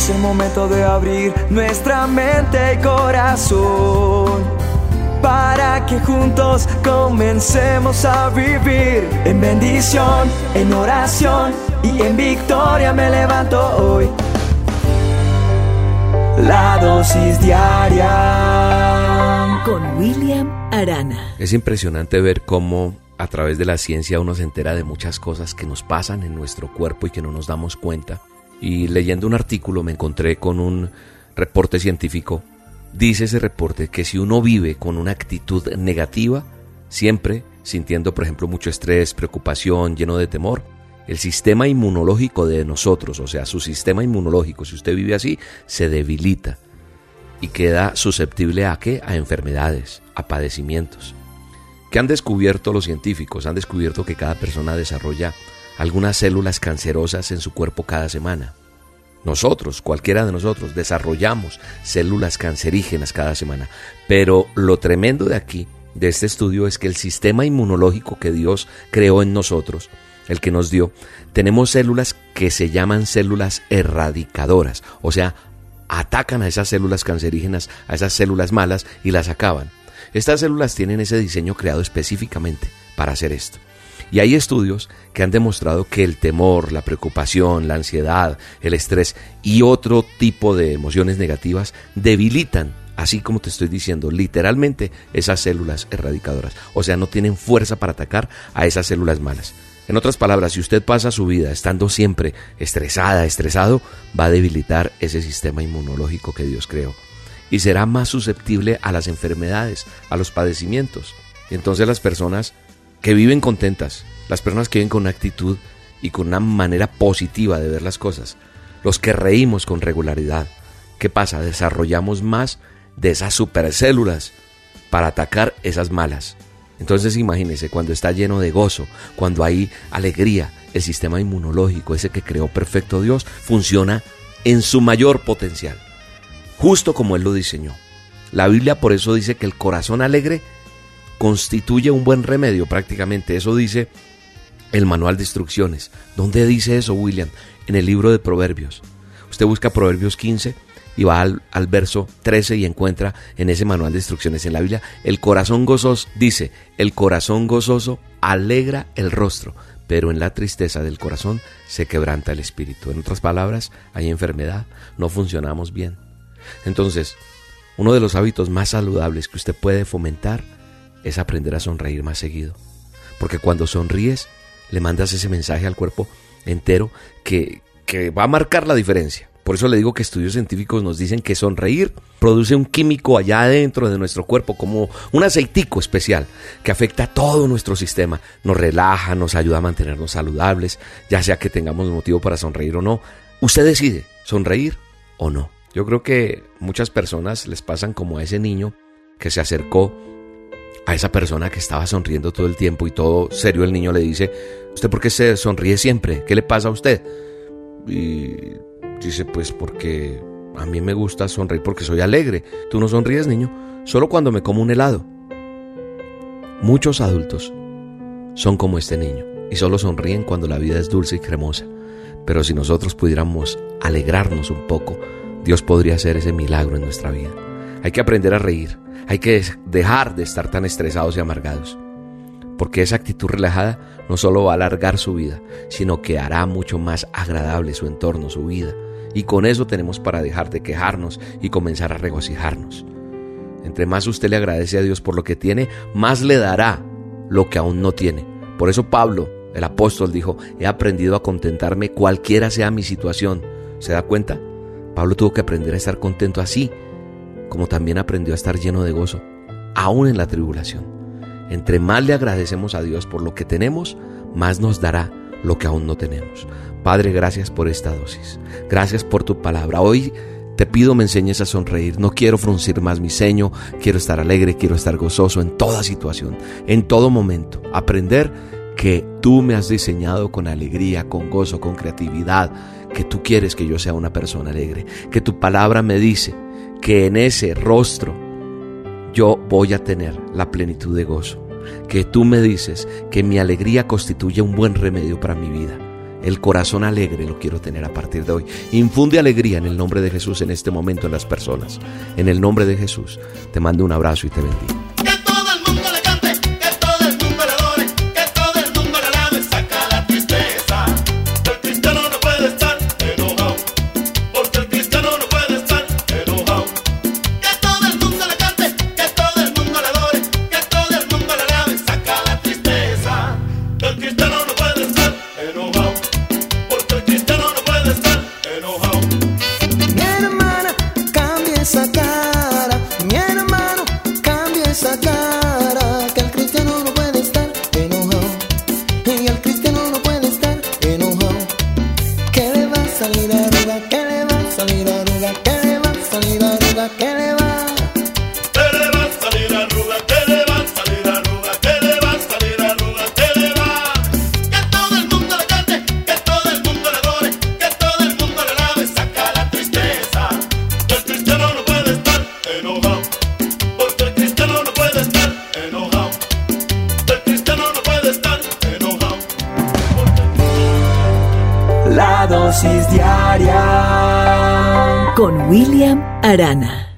Es el momento de abrir nuestra mente y corazón para que juntos comencemos a vivir en bendición, en oración y en victoria me levanto hoy. La dosis diaria con William Arana. Es impresionante ver cómo a través de la ciencia uno se entera de muchas cosas que nos pasan en nuestro cuerpo y que no nos damos cuenta. Y leyendo un artículo me encontré con un reporte científico. Dice ese reporte que si uno vive con una actitud negativa, siempre sintiendo, por ejemplo, mucho estrés, preocupación, lleno de temor, el sistema inmunológico de nosotros, o sea, su sistema inmunológico, si usted vive así, se debilita y queda susceptible a qué? A enfermedades, a padecimientos. ¿Qué han descubierto los científicos? Han descubierto que cada persona desarrolla algunas células cancerosas en su cuerpo cada semana. Nosotros, cualquiera de nosotros, desarrollamos células cancerígenas cada semana. Pero lo tremendo de aquí, de este estudio, es que el sistema inmunológico que Dios creó en nosotros, el que nos dio, tenemos células que se llaman células erradicadoras, o sea, atacan a esas células cancerígenas, a esas células malas y las acaban. Estas células tienen ese diseño creado específicamente para hacer esto. Y hay estudios que han demostrado que el temor, la preocupación, la ansiedad, el estrés y otro tipo de emociones negativas debilitan, así como te estoy diciendo, literalmente esas células erradicadoras. O sea, no tienen fuerza para atacar a esas células malas. En otras palabras, si usted pasa su vida estando siempre estresada, estresado, va a debilitar ese sistema inmunológico que Dios creó y será más susceptible a las enfermedades, a los padecimientos. Y entonces las personas que viven contentas, las personas que viven con una actitud y con una manera positiva de ver las cosas, los que reímos con regularidad, ¿qué pasa? Desarrollamos más de esas supercélulas para atacar esas malas. Entonces imagínese cuando está lleno de gozo, cuando hay alegría, el sistema inmunológico, ese que creó perfecto Dios, funciona en su mayor potencial justo como Él lo diseñó. La Biblia por eso dice que el corazón alegre constituye un buen remedio prácticamente. Eso dice el manual de instrucciones. ¿Dónde dice eso, William? En el libro de Proverbios. Usted busca Proverbios 15 y va al, al, verso 13 y encuentra en ese manual de instrucciones en la Biblia, el corazón gozoso, dice, el corazón gozoso alegra el rostro, pero en la tristeza del corazón se quebranta el espíritu. En otras palabras, hay enfermedad, no funcionamos bien. Entonces, uno de los hábitos más saludables que usted puede fomentar es aprender a sonreír más seguido. Porque cuando sonríes, le mandas ese mensaje al cuerpo entero que, que va a marcar la diferencia. Por eso le digo que estudios científicos nos dicen que sonreír produce un químico allá adentro de nuestro cuerpo, como un aceitico especial que afecta a todo nuestro sistema. Nos relaja, nos ayuda a mantenernos saludables, ya sea que tengamos motivo para sonreír o no. Usted decide sonreír o no. Yo creo que muchas personas les pasan como a ese niño que se acercó a esa persona que estaba sonriendo todo el tiempo y todo serio el niño le dice, ¿usted por qué se sonríe siempre? ¿Qué le pasa a usted? Y dice, pues porque a mí me gusta sonreír porque soy alegre. Tú no sonríes, niño, solo cuando me como un helado. Muchos adultos son como este niño y solo sonríen cuando la vida es dulce y cremosa. Pero si nosotros pudiéramos alegrarnos un poco, Dios podría hacer ese milagro en nuestra vida. Hay que aprender a reír, hay que dejar de estar tan estresados y amargados, porque esa actitud relajada no solo va a alargar su vida, sino que hará mucho más agradable su entorno, su vida. Y con eso tenemos para dejar de quejarnos y comenzar a regocijarnos. Entre más usted le agradece a Dios por lo que tiene, más le dará lo que aún no tiene. Por eso Pablo, el apóstol, dijo, he aprendido a contentarme cualquiera sea mi situación. ¿Se da cuenta? Pablo tuvo que aprender a estar contento así, como también aprendió a estar lleno de gozo, aún en la tribulación. Entre más le agradecemos a Dios por lo que tenemos, más nos dará lo que aún no tenemos. Padre, gracias por esta dosis. Gracias por tu palabra. Hoy te pido me enseñes a sonreír. No quiero fruncir más mi ceño. Quiero estar alegre, quiero estar gozoso en toda situación, en todo momento. Aprender que tú me has diseñado con alegría, con gozo, con creatividad que tú quieres que yo sea una persona alegre, que tu palabra me dice que en ese rostro yo voy a tener la plenitud de gozo, que tú me dices que mi alegría constituye un buen remedio para mi vida. El corazón alegre lo quiero tener a partir de hoy. Infunde alegría en el nombre de Jesús en este momento en las personas. En el nombre de Jesús te mando un abrazo y te bendigo. Carolina. Con William Arana.